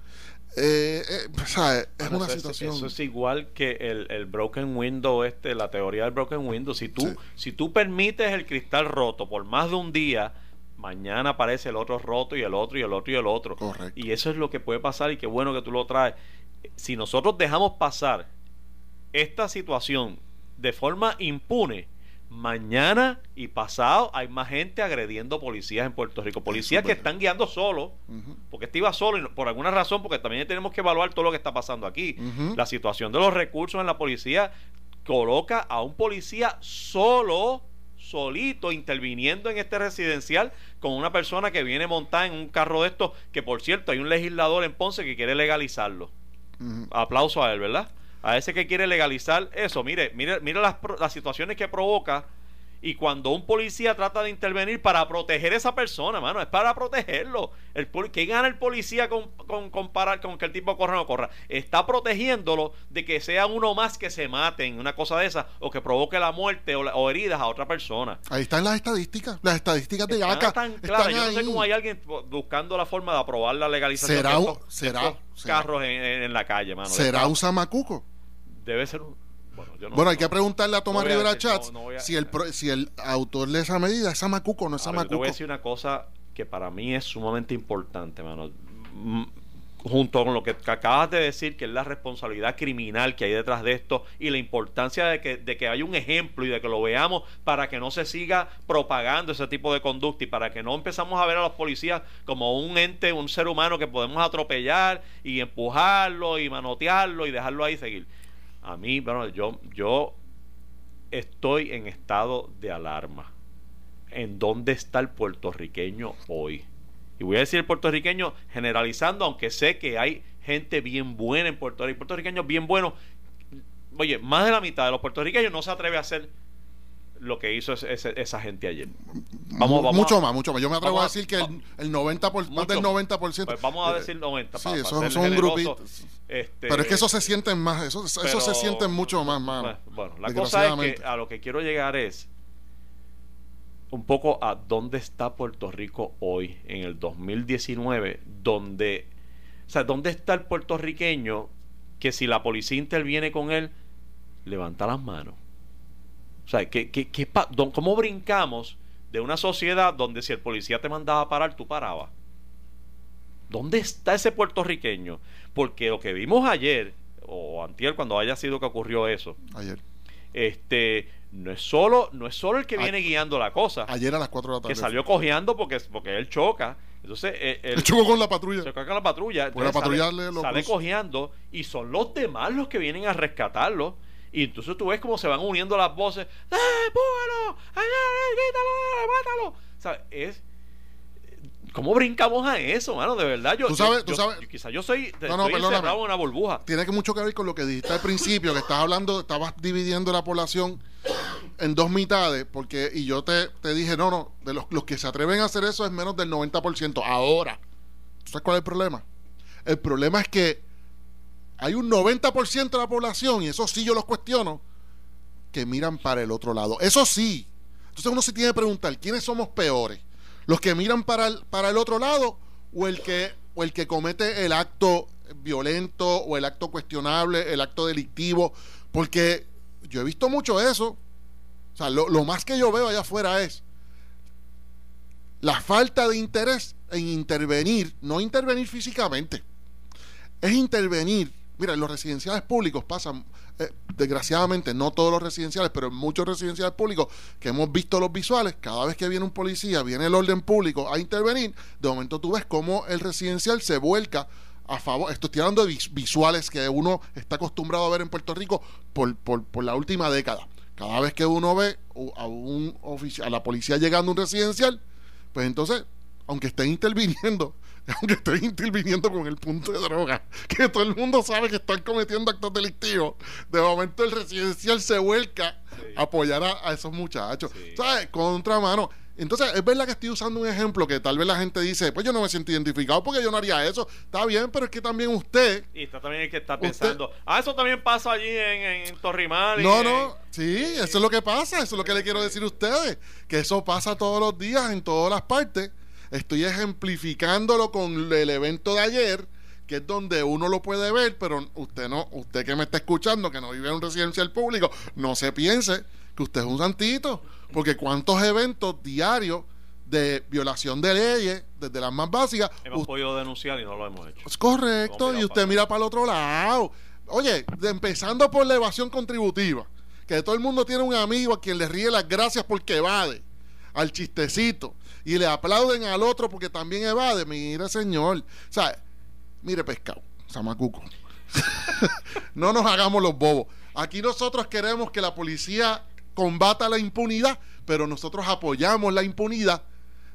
eh, eh, o sea, es Bueno, una eso, es, situación... eso es igual que el, el broken window, este, la teoría del broken window. Si tú, Sí. si tú permites el cristal roto por más de un día, mañana aparece el otro roto y el otro y el otro y el otro. Correcto. Y eso es lo que puede pasar y qué bueno que tú lo traes. Si nosotros dejamos pasar esta situación de forma impune, mañana y pasado hay más gente agrediendo policías en Puerto Rico. Policías que están guiando solos, Ujú. porque este iba solo y por alguna razón, porque también tenemos que evaluar todo lo que está pasando aquí. La situación de los recursos en la policía coloca a un policía solo, solito, interviniendo en este residencial con una persona que viene montada en un carro de estos, que por cierto hay un legislador en Ponce que quiere legalizarlo. Aplauso a él, ¿verdad? A ese que quiere legalizar eso. Mire, mire, mire las, las situaciones que provoca. Y cuando un policía trata de intervenir para proteger a esa persona, mano, es para protegerlo. El ¿Qué gana el policía con, con comparar con que el tipo corra o no corra? Está protegiéndolo de que sea uno más que se maten, una cosa de esa, o que provoque la muerte o, la- o heridas a otra persona. Ahí están las estadísticas, las estadísticas de tan están claras. Yo no sé cómo hay alguien buscando la forma de aprobar la legalización Será de estos, será- de estos será- carros en, la calle, mano. ¿Será un zamacuco? Debe ser un. Bueno, yo no- bueno, hay que preguntarle a Tomás no a Rivera Chats no- a- si, el, si el autor de esa medida es Samacuco o no es yo te voy a decir una cosa que para mí es sumamente importante, mano. Mm, Junto con lo que que acabas de decir, que es la responsabilidad criminal que hay detrás de esto y la importancia de que, de que haya un ejemplo y de que lo veamos para que no se siga propagando ese tipo de conducta y para que no empezamos a ver a los policías como un ente, un ser humano que podemos atropellar y empujarlo y manotearlo y dejarlo ahí seguir. A mí, bueno, yo, yo estoy en estado de alarma en dónde está el puertorriqueño hoy. Y voy a decir el puertorriqueño generalizando, aunque sé que hay gente bien buena en Puerto Rico, puertorriqueños bien buenos. Oye, más de la mitad de los puertorriqueños no se atreve a hacer lo que hizo ese- ese- esa gente ayer. Vamos, Mu- vamos mucho a- más, mucho más. Yo me atrevo a decir que el, el 90%, por, más del más. 90%. Pues vamos a decir 90. sí, pa- son un grupito. Este, Pero es que eso se sienten más, eso, eso se sienten mucho más, mano. Bueno, la cosa es que a lo que quiero llegar es un poco a dónde está Puerto Rico hoy, en el 2019, donde, o sea, dónde está el puertorriqueño que si la policía interviene con él, levanta las manos. O sea, ¿qué, qué- qué don- ¿cómo brincamos de una sociedad donde si el policía te mandaba a parar, tú parabas? ¿Dónde está ese puertorriqueño? Porque lo que vimos ayer, o antier cuando haya sido que ocurrió eso, Ayer. este no es solo no es solo el que viene guiando la cosa Ayer a las 4 de la tarde. que salió cojeando porque porque él choca entonces eh, él, chocó con la patrulla. se choca con la patrulla la patrulla sale, sale cojeando y son los demás los que vienen a rescatarlo y entonces tú ves cómo se van uniendo las voces ¡Eh, empújalo! ¡Ay, ay, quítalo! ¡Mátalo! Es ¿Cómo brincamos a eso, mano? De verdad, yo. Tú sabes- yo- tú sabes- yo- quizá yo soy. No, no, estoy en una burbuja. Tiene que mucho que ver con lo que dijiste al principio, que estás hablando, estabas dividiendo la población en dos mitades, porque, y yo te, te dije, no, no, de los, los que se atreven a hacer eso es menos del 90%. Ahora, ¿tú sabes cuál es el problema? El problema es que hay un 90% de la población, y eso sí yo los cuestiono, que miran para el otro lado. Eso sí. Entonces uno se tiene que preguntar, ¿quiénes somos peores? ¿Los que miran para el, para el otro lado o el que o el que comete el acto violento o el acto cuestionable, el acto delictivo? Porque yo he visto mucho eso. O sea, lo, lo más que yo veo allá afuera es la falta de interés en intervenir, no intervenir físicamente, es intervenir. Mira, los residenciales públicos pasan, eh, desgraciadamente, no todos los residenciales, pero en muchos residenciales públicos que hemos visto los visuales, cada vez que viene un policía, viene el orden público a intervenir, de momento tú ves cómo el residencial se vuelca a favor. Esto estoy hablando de vis- visuales que uno está acostumbrado a ver en Puerto Rico por, por, por la última década. Cada vez que uno ve a un ofici- a la policía llegando a un residencial, pues entonces, aunque estén interviniendo, aunque estén interviniendo con el punto de droga, que todo el mundo sabe que están cometiendo actos delictivos, de momento el residencial se vuelca a apoyar a, a esos muchachos. Sí. ¿Sabes? Contra mano. Entonces, es verdad que estoy usando un ejemplo que tal vez la gente dice, pues yo no me siento identificado porque yo no haría eso. Está bien, pero es que también usted Y está también el que está Usted- pensando, ah, eso también pasa allí en, en Torrimal. No, en- no, sí, eso es lo que pasa, eso es lo que le quiero decir a ustedes, que eso pasa todos los días en todas las partes. Estoy ejemplificándolo con el evento de ayer, que es donde uno lo puede ver, pero usted no, usted que me está escuchando, que no vive en un residencial público, no se piense que usted es un santito, porque cuántos eventos diarios de violación de leyes, desde las más básicas, Hemos usted- podido denunciar y no lo hemos hecho. es correcto, y usted para- mira para el otro lado. Oye, de- empezando por la evasión contributiva, que todo el mundo tiene un amigo a quien le ríe las gracias porque evade, al chistecito, y le aplauden al otro porque también evade. Mire, señor, o sea, mire, pescado, zamacuco. no nos hagamos los bobos. Aquí nosotros queremos que la policía combata la impunidad, pero nosotros apoyamos la impunidad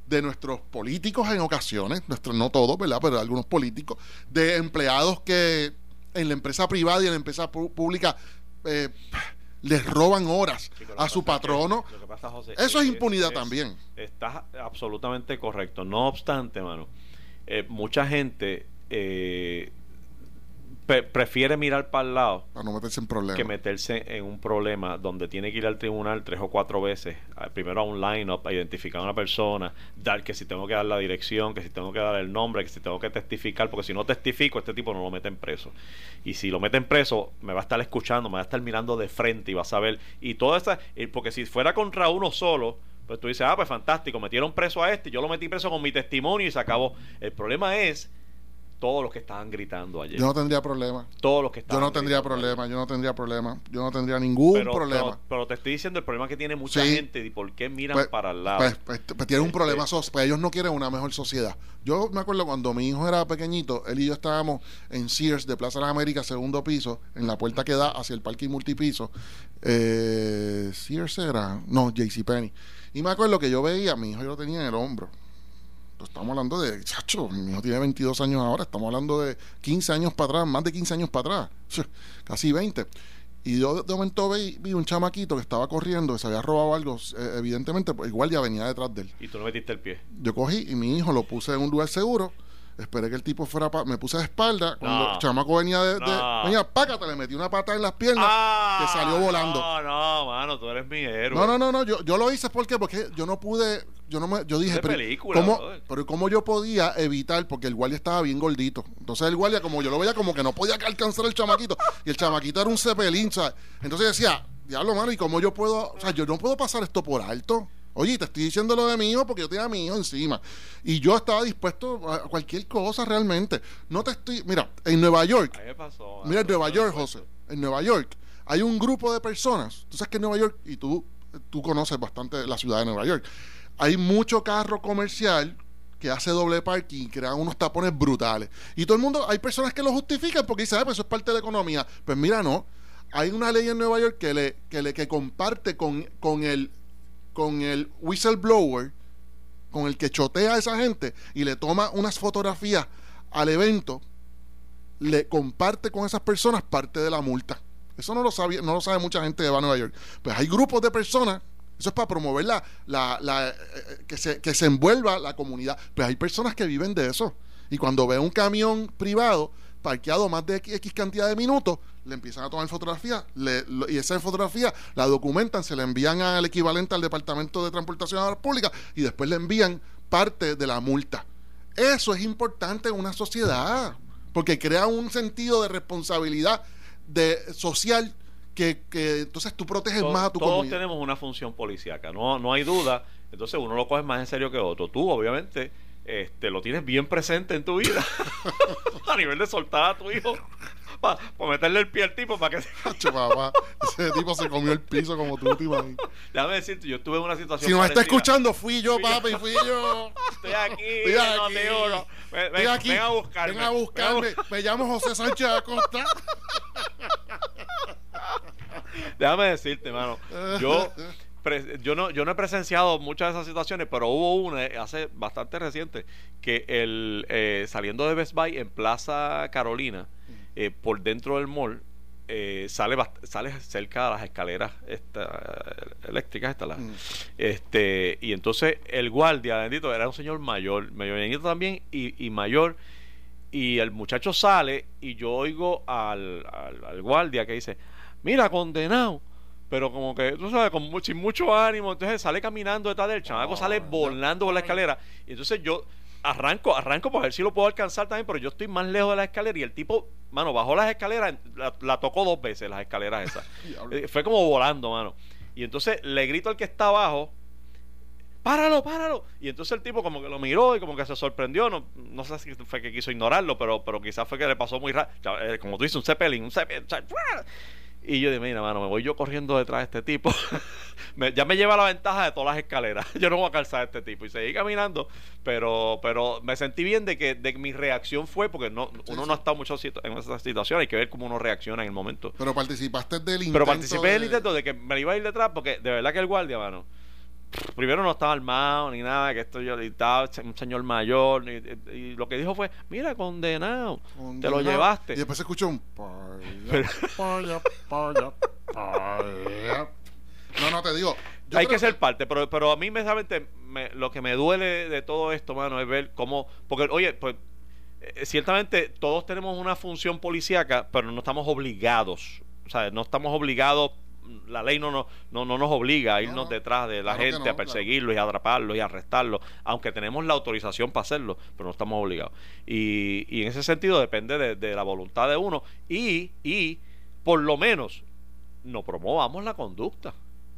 de nuestros políticos en ocasiones, nuestros no todos, ¿verdad? Pero algunos políticos, de empleados que en la empresa privada y en la empresa pública eh, les roban horas Sí, a su pasa es que- patrono. pasa, José, Eso es impunidad también. Estás absolutamente correcto. No obstante, mano, eh, mucha gente eh, pre- prefiere mirar para el lado Para no meterse en problemas. que meterse en un problema donde tiene que ir al tribunal tres o cuatro veces, a- primero a un line-up, a identificar a una persona, dar que si tengo que dar la dirección, que si tengo que dar el nombre, que si tengo que testificar, porque si no testifico, este tipo no lo meten preso. Y si lo meten preso, me va a estar escuchando, me va a estar mirando de frente y va a saber. Y toda esa, y porque si fuera contra uno solo, pues tú dices, ah, pues fantástico, metieron preso a este, yo lo metí preso con mi testimonio y se acabó. El problema es todos los que estaban gritando ayer. Yo no tendría problema. todos los que Yo estaban no tendría ayer. problema, yo no tendría problema. Yo no tendría ningún pero, problema. Pero, pero te estoy diciendo el problema que tiene mucha Sí. gente y por qué miran Pues- para el lado. Pues, pues, pues tienen un Este- problema, pues ellos no quieren una mejor sociedad. Yo me acuerdo cuando mi hijo era pequeñito, él y yo estábamos en Sears de Plaza de las Américas, segundo piso, en la puerta que da hacia el parking multipiso. Eh, Sears era, no, JCPenney. Y me acuerdo que yo veía, mi hijo yo lo tenía en el hombro. Entonces, estamos hablando de, chacho, mi hijo tiene 22 años ahora, estamos hablando de 15 años para atrás, más de 15 años para atrás, casi 20. Y yo de momento vi, vi un chamaquito que estaba corriendo, que se había robado algo, eh, evidentemente, pues igual ya venía detrás de él. Y tú no metiste el pie. Yo cogí y mi hijo lo puse en un lugar seguro, esperé que el tipo fuera, pa- me puse de espalda, cuando No. el chamaco venía de, de- No. venía, pácate, le metí una pata en las piernas, Ah, que salió volando. No, no, mano, tú eres mi héroe. No, no, no, no, yo, yo lo hice ¿por qué? porque yo no pude, yo no me, yo dije, pero, película, ¿cómo, brother. pero cómo yo podía evitar, porque el guardia estaba bien gordito. Entonces el guardia, como yo lo veía, como que no podía alcanzar el chamaquito, y el chamaquito era un cepelín, ¿sabes? Entonces decía, diablo, mano, ¿y cómo yo puedo, o sea, yo no puedo pasar esto por alto? Oye, te estoy diciendo lo de mi hijo porque yo tenía a mi hijo encima. Y yo estaba dispuesto a cualquier cosa realmente. No te estoy. Mira, en Nueva York. Me pasó, Mira, en. Nueva York, José. En Nueva York hay un grupo de personas. Tú sabes que en Nueva York, y tú, tú conoces bastante la ciudad de Nueva York, hay mucho carro comercial que hace doble parking y crea unos tapones brutales. Y todo el mundo, hay personas que lo justifican porque dicen, ah, pues eso es parte de la economía. Pues mira, no. Hay una ley en Nueva York que le, que le que comparte con, con el con el whistleblower, con el que chotea a esa gente y le toma unas fotografías al evento, le comparte con esas personas parte de la multa. Eso no lo sabe, no lo sabe mucha gente a Nueva York. Pues hay grupos de personas, eso es para promover la, la, eh, eh, que, se, que se envuelva la comunidad. Pues hay personas que viven de eso. Y cuando ve un camión privado parqueado más de X cantidad de minutos, le empiezan a tomar fotografía le- lo- y esa fotografía la documentan, se la envían al equivalente al Departamento de Transportación Pública y después le envían parte de la multa. Eso es importante en una sociedad, porque crea un sentido de responsabilidad de, social que, que entonces tú proteges Todos- más a tu todos comunidad. tenemos una función policíaca, no, no hay duda. Entonces uno lo coge más en serio que otro. Tú, obviamente, este, lo tienes bien presente en tu vida. a nivel de soltar a tu hijo. Para meterle el pie al tipo para que se... Chacho, papá, ese tipo se comió el piso como tú te imaginas. Déjame decirte, yo estuve en una situación Si nos está parecida. escuchando, fui yo, Fui yo. papi, fui yo. Estoy aquí, Estoy no aquí. te juro. Ven, Estoy ven- aquí. ven a buscarme. Ven a buscarme. Me llamo José Sánchez Acosta. Déjame decirte, mano. Yo, yo, no, yo no he presenciado muchas de esas situaciones, pero hubo una eh, hace bastante reciente que el eh, saliendo de Best Buy en Plaza Carolina, eh, por dentro del mall, eh, sale, bast- sale cerca de las escaleras esta, eléctricas, esta, la- Mm. este, y entonces el guardia, bendito, era un señor mayor, medio llenito también y, y mayor. Y el muchacho sale y yo oigo al, al, al guardia que dice, mira, condenado. Pero como que, tú sabes, con mu- sin mucho ánimo, entonces sale caminando detrás del chamaco, sale volando por la escalera. Y entonces yo arranco, arranco para ver si lo puedo alcanzar también, pero yo estoy más lejos de la escalera y el tipo, mano, bajó las escaleras, la, la tocó dos veces las escaleras esas. Eh, fue como volando, mano. Y entonces le grito al que está abajo, páralo, páralo. Y entonces el tipo como que lo miró y como que se sorprendió. No, no sé si fue que quiso ignorarlo, pero, pero quizás fue que le pasó muy rápido. Como tú dices, un Zeppelin, un Zeppelin. Y yo dije, mira, mano, me voy yo corriendo detrás de este tipo. Me- ya me lleva la ventaja de todas las escaleras. yo no voy a calzar a este tipo. Y seguí caminando, pero pero me sentí bien de que, de que mi reacción fue, porque no uno sí. no ha estado mucho en esa situación. Hay que ver cómo uno reacciona en el momento. Pero participaste del intento. Pero participé de- del intento de que me iba a ir detrás porque de verdad que el guardia, mano, primero no estaba armado ni nada, que esto yo y estaba un señor mayor y, y- y lo que dijo fue, mira, condenado, te lo llevaste. Y después se escuchó un. paya, paya, paya, paya. No, no te digo. Hay que ser parte, pero, pero a mí realmente me- lo que me duele de todo esto, mano, es ver cómo, porque oye, pues eh, ciertamente todos tenemos una función policíaca, pero no estamos obligados, o sea, no estamos obligados, la ley no, no, no, no nos obliga a irnos no. detrás de la Claro gente, no, a perseguirlos y a atraparlos y a arrestarlos, aunque tenemos la autorización para hacerlo, pero no estamos obligados. Y, y en ese sentido depende de, de la voluntad de uno y, y por lo menos no promovamos la conducta.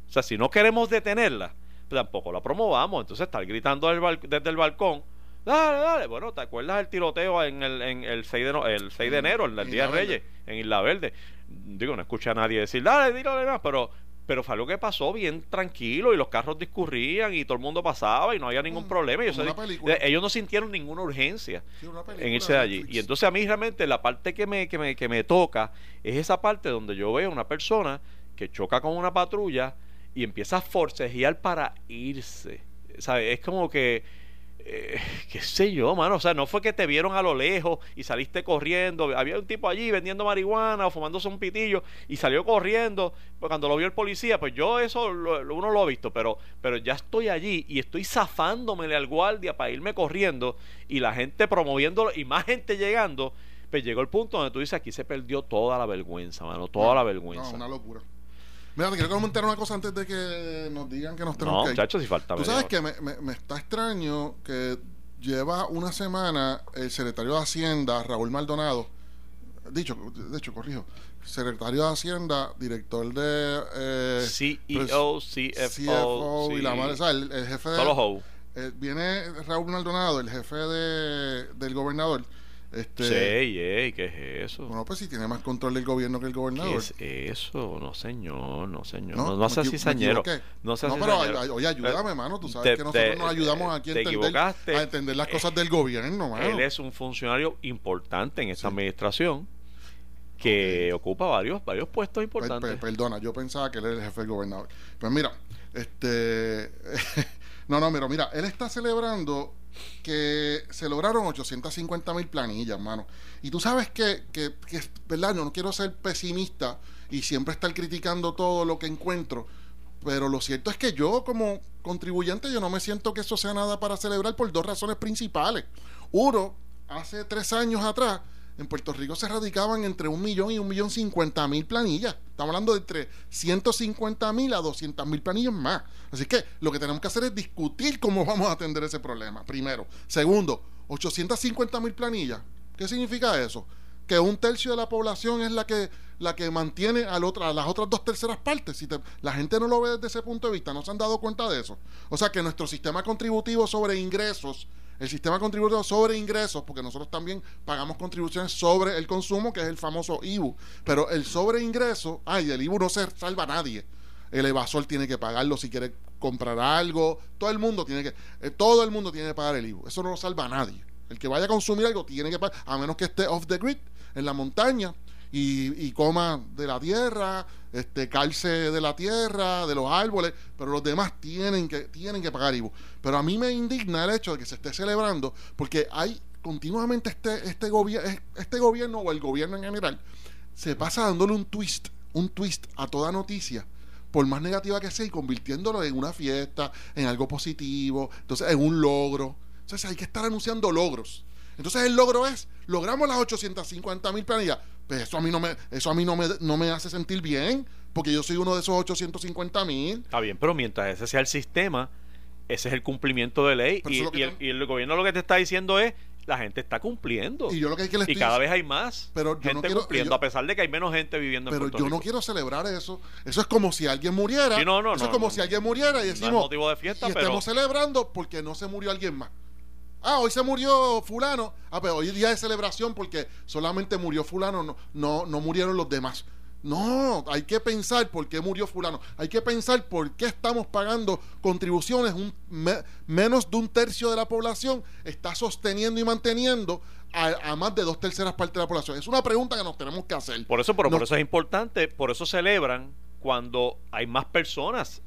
O sea, si no queremos detenerla, pues tampoco la promovamos. Entonces estar gritando desde el balcón, dale, dale. Bueno, ¿te acuerdas del tiroteo en el, en el 6 de, no- el 6 de enero, en el En Día de Reyes, en Isla Verde? Digo, no escuché a nadie decir, dale, dale más, pero, pero fue algo que pasó bien tranquilo y los carros discurrían y todo el mundo pasaba y no había ningún Mm, problema. Ellos, no sintieron ninguna urgencia Sí, en irse de allí. Netflix. Y entonces a mí realmente la parte que me, que me, que me toca es esa parte donde yo veo una persona que choca con una patrulla y empieza a forcejear para irse. ¿Sabes? Es como que, eh, qué sé yo, mano. O sea, no fue que te vieron a lo lejos y saliste corriendo. Había un tipo allí vendiendo marihuana o fumándose un pitillo y salió corriendo. Pues cuando lo vio el policía, pues yo eso lo- lo- uno lo ha visto, pero, pero ya estoy allí y estoy zafándomele al guardia para irme corriendo y la gente promoviéndolo y más gente llegando. Pues llegó el punto donde tú dices, aquí se perdió toda la vergüenza, mano, toda la vergüenza. No, una locura. Mira, te quiero comentar una cosa antes de que nos digan que nos tenemos No, que muchachos, si falta Tú sabes hora. que me, me- me está extraño que lleva una semana el secretario de Hacienda, Raúl Maldonado, dicho, de hecho, corrijo, secretario de Hacienda, director de eh, CEO, CFO, y la madre, o sea, el, jefe de... Solo eh, viene Raúl Maldonado, el jefe de, del gobernador. Este, sí, ¿qué es eso? Bueno, pues si tiene más control del gobierno que el gobernador. ¿Qué es eso? No, señor, no, señor. No, no, así, cizañero. No, no pero oye, ayúdame, eh, mano. Tú sabes que nosotros nos ayudamos aquí a entender, a entender las cosas del gobierno, mano. Él es un funcionario importante en esta administración que ocupa varios varios puestos importantes. perdona, yo pensaba que él era el jefe del gobernador. Pues mira, este No, no, pero mira, él está celebrando que se lograron 850 mil planillas, mano. Y tú sabes que, que, que, ¿verdad? Yo no quiero ser pesimista y siempre estar criticando todo lo que encuentro, pero lo cierto es que yo como contribuyente yo no me siento que eso sea nada para celebrar por dos razones principales. Uno, hace tres años atrás, en Puerto Rico se radicaban entre un millón y un millón cincuenta mil planillas. Estamos hablando de entre 150 mil a 200 mil planillas más. Así que lo que tenemos que hacer es discutir cómo vamos a atender ese problema. Primero. Segundo, 850 mil planillas. ¿Qué significa eso? Que un tercio de la población es la que, la que mantiene a, las otras dos terceras partes. Si la gente no lo ve desde ese punto de vista, no se han dado cuenta de eso. O sea que nuestro sistema contributivo sobre ingresos el sistema contributivo sobre ingresos, porque nosotros también pagamos contribuciones sobre el consumo, que es el famoso IBU. Pero el sobre ingreso, ay, el IBU no se salva a nadie. El evasor tiene que pagarlo si quiere comprar algo. Todo el mundo tiene que, eh, todo el mundo tiene que pagar el IBU. Eso no lo salva a nadie. El que vaya a consumir algo tiene que pagar, a menos que esté off the grid, en la montaña, y, y, coma de la tierra, este, calce de la tierra, de los árboles, pero los demás tienen que, tienen que pagar IVU. Pero a mí me indigna el hecho de que se esté celebrando, porque hay continuamente este, este, este gobierno o el gobierno en general se pasa dándole un twist, un twist a toda noticia por más negativa que sea, y convirtiéndolo en una fiesta, en algo positivo, entonces en un logro. Entonces hay que estar anunciando logros. Entonces el logro es, logramos las 850 mil planillas. Pues eso a mí no me, eso a mí no me, no me hace sentir bien, porque yo soy uno de esos 850 mil. Está bien, pero mientras ese sea el sistema, ese es el cumplimiento de ley. Y, el, gobierno lo que te está diciendo es, la gente está cumpliendo. Y, yo lo que, hay que y cada vez hay más pero gente cumpliendo, a pesar de que hay menos gente viviendo en Puerto Pero yo no quiero celebrar eso. Eso es como si alguien muriera. eso es como si alguien muriera y decimos. motivo de fiesta, y estamos celebrando porque no se murió alguien más. Ah, hoy se murió fulano. Ah, pero hoy día de celebración porque solamente murió fulano, no, no, no murieron los demás. No, hay que pensar por qué murió fulano. Hay que pensar por qué estamos pagando contribuciones. Un, menos de un tercio de la población está sosteniendo y manteniendo a, más de dos terceras partes de la población. Es una pregunta que nos tenemos que hacer. Por eso, por eso es importante, por eso celebran cuando hay más personas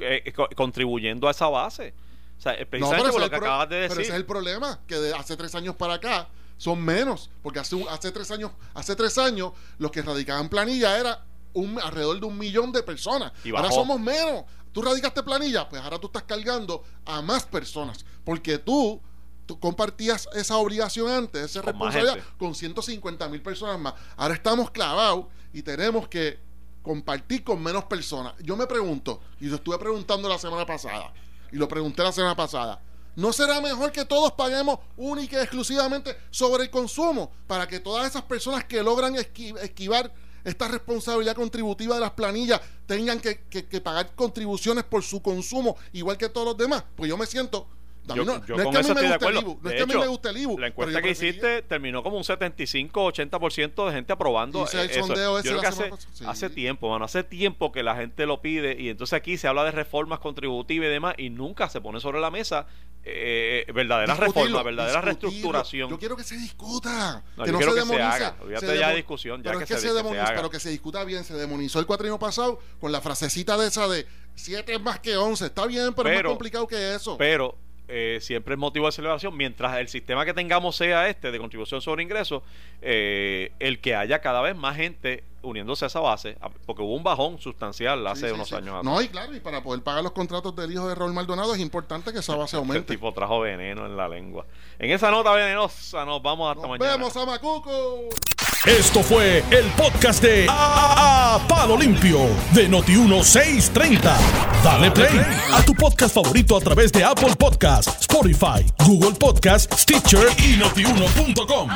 eh, contribuyendo a esa base. O sea, precisamente por lo que acabas de decir. Pero ese es el problema, que de hace tres años para acá son menos, porque hace, hace tres años, hace tres años los que radicaban planilla era un, alrededor de un millón de personas. ahora somos menos. Tú radicaste planilla, pues ahora tú estás cargando a más personas, porque tú, tú compartías esa obligación antes, esa responsabilidad con 150 mil personas más. Ahora estamos clavados y tenemos que compartir con menos personas. Yo me pregunto, y lo estuve preguntando la semana pasada, y lo pregunté la semana pasada, ¿no será mejor que todos paguemos única y exclusivamente sobre el consumo para que todas esas personas que logran esquivar esta responsabilidad contributiva de las planillas tengan que, que pagar contribuciones por su consumo igual que todos los demás? Pues yo me siento yo, no, yo con eso estoy de acuerdo. No es que a mí me guste el IBU. La encuesta que hiciste terminó como un 75-80% de gente aprobando. Hice el sondeo ese yo creo que hace, tiempo, mano, hace tiempo que la gente lo pide y entonces aquí se habla de reformas contributivas y demás y nunca se pone sobre la mesa eh, eh verdadera reforma, verdadera reestructuración. Yo quiero que se discuta, que no se demonice. Se ya discusión, ya pero que, se, demoniza, pero que se discuta bien. Se demonizó el cuatrino pasado con la frasecita de esa de 7 es más que 11. Está bien, pero, es más complicado que eso. Pero eh, siempre es motivo de celebración, mientras el sistema que tengamos sea este de contribución sobre ingresos, eh, el que haya cada vez más gente uniéndose a esa base, porque hubo un bajón sustancial hace unos años atrás. No, y claro, y para poder pagar los contratos del hijo de Raúl Maldonado es importante que esa base aumente. El tipo trajo veneno en la lengua. En esa nota venenosa nos vamos hasta nos mañana. vemos a Macuco. Esto fue el podcast de a, Palo Limpio de Noti1630. Dale play a tu podcast favorito a través de Apple Podcasts, Spotify, Google Podcasts, Stitcher y notiuno.com.